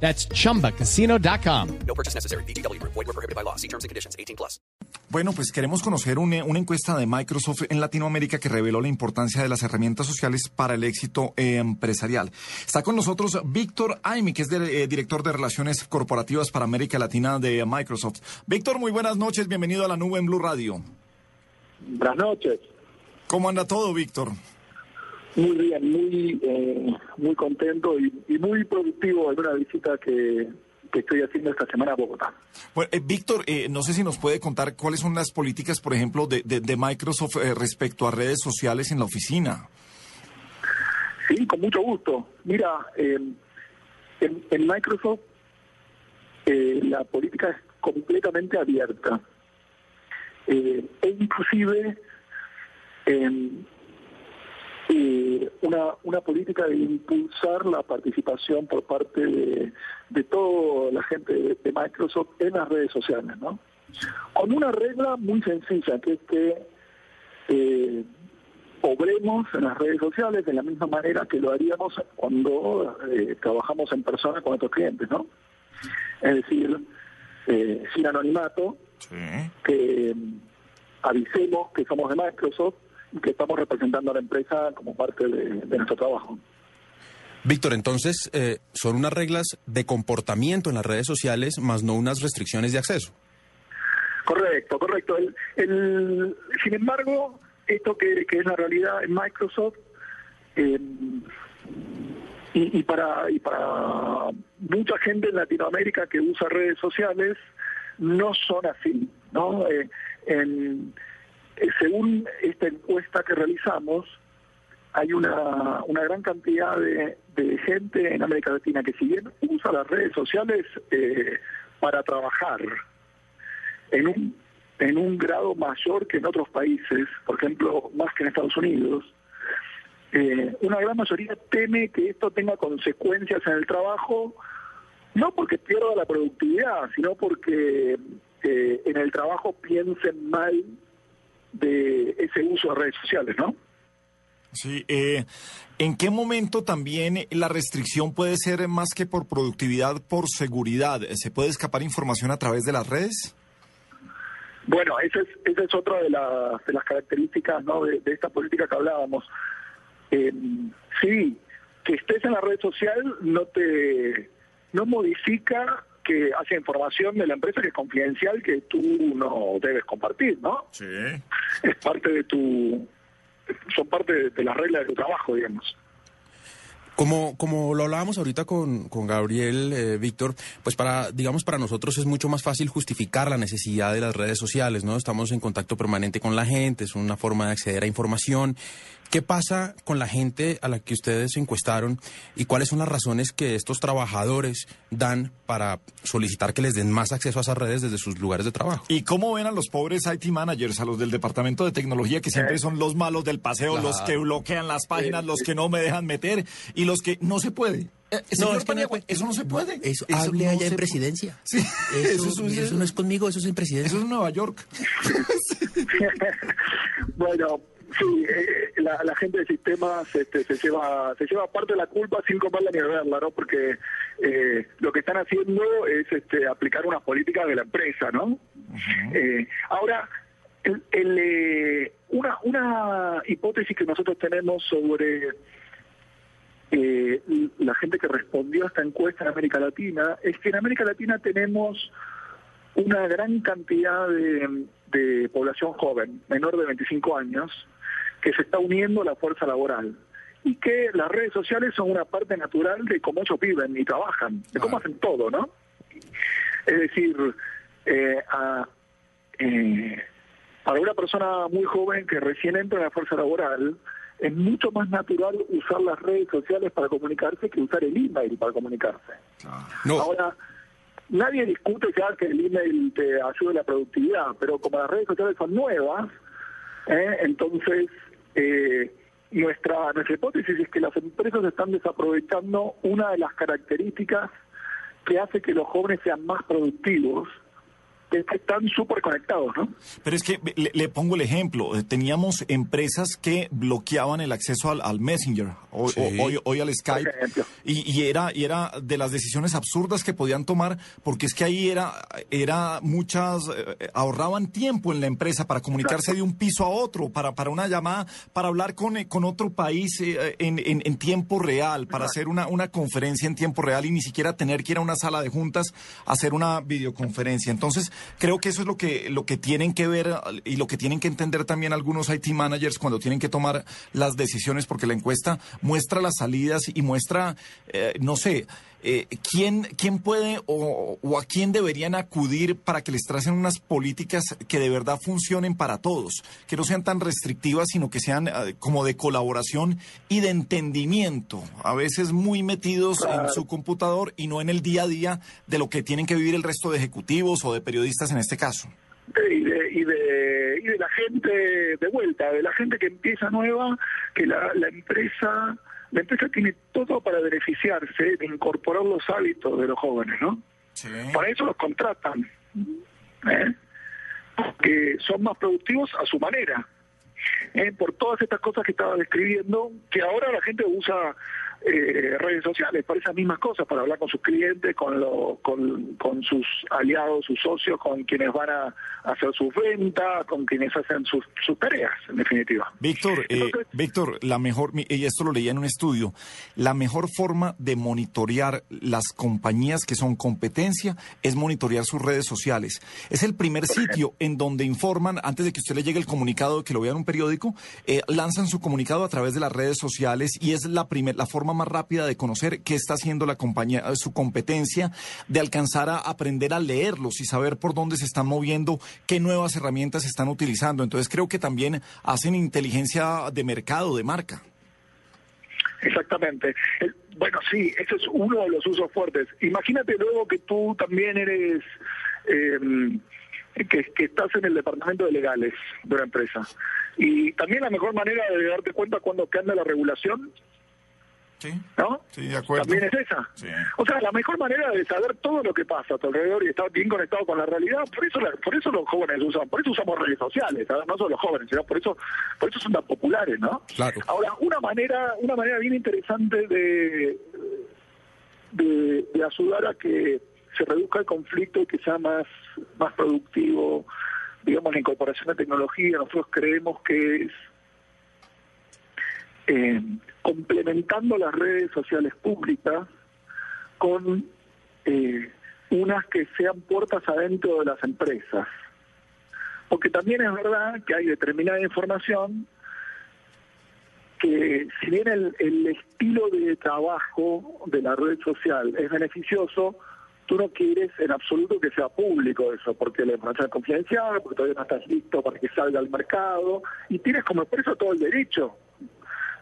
That's chumbacasino.com. No purchase necessary. BGW. Void were prohibited by law. See terms and conditions. 18 plus. Bueno, pues queremos conocer una, una encuesta de Microsoft en Latinoamérica que reveló la importancia de las herramientas sociales para el éxito eh, empresarial. Está con nosotros Víctor Aimi, que es de- eh, director de Relaciones Corporativas para América Latina de Microsoft. Víctor, muy buenas noches. Bienvenido a la nube en Blue Radio. Buenas noches. ¿Cómo anda todo, Víctor? Muy bien, muy eh, muy contento y, y muy productivo en una visita que, que estoy haciendo esta semana a Bogotá. Bueno, eh, Víctor, eh, no sé si nos puede contar cuáles son las políticas, por ejemplo, de, de- de Microsoft eh, respecto a redes sociales en la oficina. Sí, con mucho gusto. Mira, eh, en, en Microsoft eh, la política es completamente abierta. E inclusive eh, una, una política de impulsar la participación por parte de, de toda la gente de, de Microsoft en las redes sociales, ¿no? Con una regla muy sencilla, que es que eh, obremos en las redes sociales de la misma manera que lo haríamos cuando eh, trabajamos en persona con nuestros clientes, ¿no? Es decir, eh, sin anonimato, Sí. que mm, avisemos que somos de Microsoft que estamos representando a la empresa como parte de, de nuestro trabajo. Víctor, entonces eh, son unas reglas de comportamiento en las redes sociales, más no unas restricciones de acceso. Correcto, correcto. El, el- sin embargo, esto que, que es la realidad en Microsoft eh, y, y para y para mucha gente en Latinoamérica que usa redes sociales no son así, ¿no? Eh, en- según esta encuesta que realizamos, hay una, una gran cantidad de, de gente en América Latina que si bien usa las redes sociales eh, para trabajar, en un, en un grado mayor que en otros países, por ejemplo, más que en Estados Unidos, eh, una gran mayoría teme que esto tenga consecuencias en el trabajo, no porque pierda la productividad, sino porque eh, en el trabajo piensen mal ese uso de redes sociales, ¿no? Sí, eh, ¿en qué momento también la restricción puede ser más que por productividad, por seguridad? ¿Se puede escapar información a través de las redes? Bueno, esa es, esa es otra de las, de las características ¿no? de, de esta política que hablábamos. Eh, sí, que estés en la red social no te no modifica que haya información de la empresa que es confidencial que tú no debes compartir, ¿no? Sí. Es parte de tu son parte de, de las reglas de tu trabajo, digamos. Como, como lo hablábamos ahorita con, con Gabriel, eh, Víctor, pues para, digamos, para nosotros es mucho más fácil justificar la necesidad de las redes sociales, ¿no? Estamos en contacto permanente con la gente, es una forma de acceder a información. ¿Qué pasa con la gente a la que ustedes encuestaron y cuáles son las razones que estos trabajadores dan para solicitar que les den más acceso a esas redes desde sus lugares de trabajo? ¿Y cómo ven a los pobres IT managers, a los del departamento de tecnología, que siempre son los malos del paseo, los que bloquean las páginas, los que no me dejan meter y los que no se puede? Eh, señor es que no Paniagua, se puede. eso no se puede. Eso, Eso hable no allá se en presidencia. Sí, Eso, eso es- eso no es conmigo, eso es en presidencia. Eso es Nueva York. bueno, sí, eh, la, la gente de sistemas este, se lleva se lleva parte de la culpa sin comerla ni beberla, ¿no? Porque eh, lo que están haciendo es este, aplicar unas políticas de la empresa, ¿no? Eh, ahora, el- el, eh, una, una hipótesis que nosotros tenemos sobre eh, la gente que respondió a esta encuesta en América Latina es que en América Latina tenemos una gran cantidad de, de población joven, menor de 25 años, que se está uniendo a la fuerza laboral y que las redes sociales son una parte natural de cómo ellos viven y trabajan, de cómo hacen todo, ¿no? Es decir, eh, a- eh, para una persona muy joven que recién entra en la fuerza laboral, es mucho más natural usar las redes sociales para comunicarse que usar el email para comunicarse. No, Ahora, nadie discute ya que el email te ayude a la productividad, pero como las redes sociales son nuevas, ¿eh? entonces eh, nuestra, nuestra hipótesis es que las empresas están desaprovechando una de las características que hace que los jóvenes sean más productivos, que es que están súper conectados, ¿no? Pero es que le, le pongo el ejemplo. Eh, Teníamos empresas que bloqueaban el acceso al, al Messenger, o- Sí. o- hoy, hoy al Skype, y, y era y era de las decisiones absurdas que podían tomar, porque es que ahí era era muchas eh, ahorraban tiempo en la empresa para comunicarse de un piso a otro, para para una llamada, para hablar con eh, con otro país eh, en, en, en tiempo real, para hacer una una conferencia en tiempo real y ni siquiera tener que ir a una sala de juntas a hacer una videoconferencia. Entonces creo que eso es lo que lo que tienen que ver y lo que tienen que entender también algunos IT managers cuando tienen que tomar las decisiones, porque la encuesta muestra las salidas y muestra, eh, no sé, eh, quién, quién puede o, o a quién deberían acudir para que les tracen unas políticas que de verdad funcionen para todos, que no sean tan restrictivas, sino que sean eh, como de colaboración y de entendimiento, a veces muy metidos en su computador y no en el día a día de lo que tienen que vivir el resto de ejecutivos o de periodistas en este caso. y de, y de, y de la gente de vuelta, de la gente que empieza nueva, que la, la empresa la empresa tiene todo para beneficiarse de incorporar los hábitos de los jóvenes, ¿no? Para eso los contratan, ¿eh? que son más productivos a su manera, ¿eh? por todas estas cosas que estaba describiendo, que ahora la gente usa eh, redes sociales para esas mismas cosas, para hablar con sus clientes, con, lo, con, con sus aliados, sus socios, con quienes van a hacer sus ventas, con quienes hacen sus, sus tareas, en definitiva. Víctor, eh, Víctor, la mejor, y esto lo leía en un estudio, la mejor forma de monitorear las compañías que son competencia es monitorear sus redes sociales. Es el primer sitio en donde informan, antes de que usted le llegue el comunicado, que lo vea en un periódico, eh, lanzan su comunicado a través de las redes sociales y es la primer, la forma más rápida de conocer qué está haciendo la compañía, eh, su competencia, de alcanzar a aprender a leerlos y saber por dónde se están moviendo, qué nuevas herramientas se están utilizando. Entonces creo que también hacen inteligencia de mercado, de marca. Exactamente. El- bueno, sí, ese es uno de los usos fuertes. Imagínate luego que tú también eres, eh, que, que estás en el departamento de legales de una empresa. Y también la mejor manera de darte cuenta cuando cambia la regulación, Sí. ¿no? Sí, de acuerdo. También es esa. Sí. O sea, la mejor manera de saber todo lo que pasa a tu alrededor y estar bien conectado con la realidad, por eso la- por eso los jóvenes usan, por eso usamos redes sociales, ¿sabes? no solo los jóvenes, sino por eso por eso son tan populares, ¿no? Claro. Ahora, una manera una manera bien interesante de, de, de ayudar a que se reduzca el conflicto y que sea más, más productivo, digamos, la incorporación de tecnología, nosotros creemos que es eh, complementando las redes sociales públicas con eh, unas que sean puertas adentro de las empresas. Porque también es verdad que hay determinada información que si bien el, estilo de trabajo de la red social es beneficioso, tú no quieres en absoluto que sea público eso, porque la información es confidencial, porque todavía no estás listo para que salga al mercado, y tienes como eso todo el derecho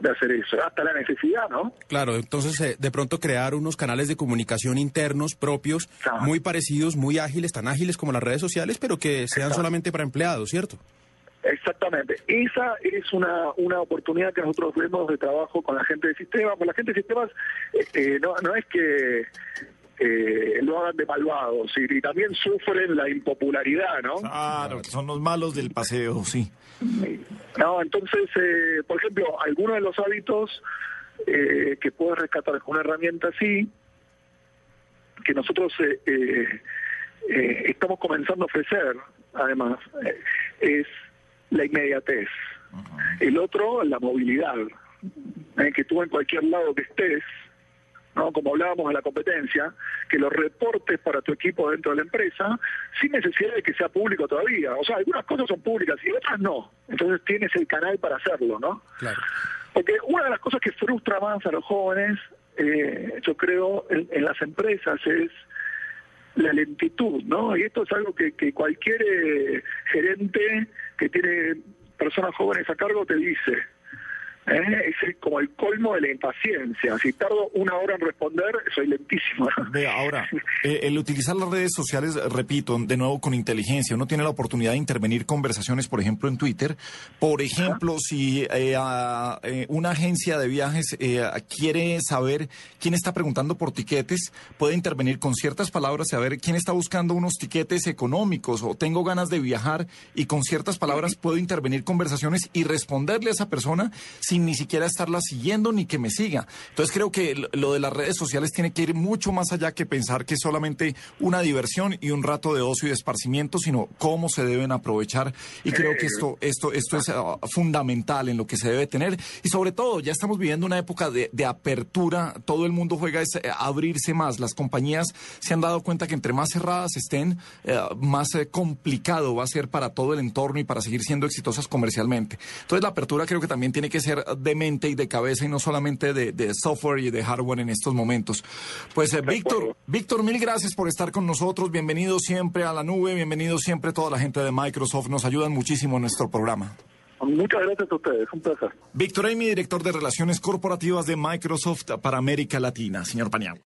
de hacer eso, hasta la necesidad, ¿no? Claro, entonces eh, de pronto crear unos canales de comunicación internos propios, muy parecidos, muy ágiles, tan ágiles como las redes sociales, pero que sean solamente para empleados, ¿cierto? Exactamente. Esa es una, una oportunidad que nosotros vemos de trabajo con la gente de sistemas. Porque la gente de sistemas eh, eh, no, no es que eh, lo hagan de malvados, y, y también sufren la impopularidad, ¿no? Claro, que son los malos del paseo, sí. No, entonces, eh, por ejemplo, algunos de los hábitos eh, que puedes rescatar con una herramienta así, que nosotros eh, eh, eh, estamos comenzando a ofrecer, además, es la inmediatez. El otro, la movilidad, que tú en cualquier lado que estés, ¿no? como hablábamos de la competencia, que los reportes para tu equipo dentro de la empresa, sin necesidad de que sea público todavía. O sea, algunas cosas son públicas y otras no. Entonces tienes el canal para hacerlo, ¿no? Claro. Porque una de las cosas que frustra más a los jóvenes, eh, yo creo, en, en las empresas es la lentitud, ¿no? Y esto es algo que, que cualquier eh, gerente que tiene personas jóvenes a cargo te dice. Eh, es como el colmo de la impaciencia. Si tardo una hora en responder, soy lentísimo. Vea, ahora, eh, el utilizar las redes sociales, repito, de nuevo con inteligencia, uno tiene la oportunidad de intervenir conversaciones, por ejemplo, en Twitter. Por ejemplo, si eh, a, eh, una agencia de viajes eh, quiere saber quién está preguntando por tiquetes, puede intervenir con ciertas palabras, saber quién está buscando unos tiquetes económicos o tengo ganas de viajar y con ciertas palabras puedo intervenir conversaciones y responderle a esa persona sin ni siquiera estarla siguiendo ni que me siga. Entonces creo que lo de las redes sociales tiene que ir mucho más allá que pensar que es solamente una diversión y un rato de ocio y de esparcimiento, sino cómo se deben aprovechar. Y creo que esto, esto, esto es ah, fundamental en lo que se debe tener. Y sobre todo, ya estamos viviendo una época de, de apertura. Todo el mundo juega es, eh, abrirse más. Las compañías se han dado cuenta que entre más cerradas estén, eh, más eh, complicado va a ser para todo el entorno y para seguir siendo exitosas comercialmente. Entonces la apertura creo que también tiene que ser de mente y de cabeza y no solamente de, de software y de hardware en estos momentos. Pues eh, Víctor, Víctor, mil gracias por estar con nosotros. Bienvenido siempre a la nube, bienvenido siempre toda la gente de Microsoft. Nos ayudan muchísimo en nuestro programa. Muchas gracias a ustedes, un placer. Víctor Amy, director de Relaciones Corporativas de Microsoft para América Latina. Señor Paniagua.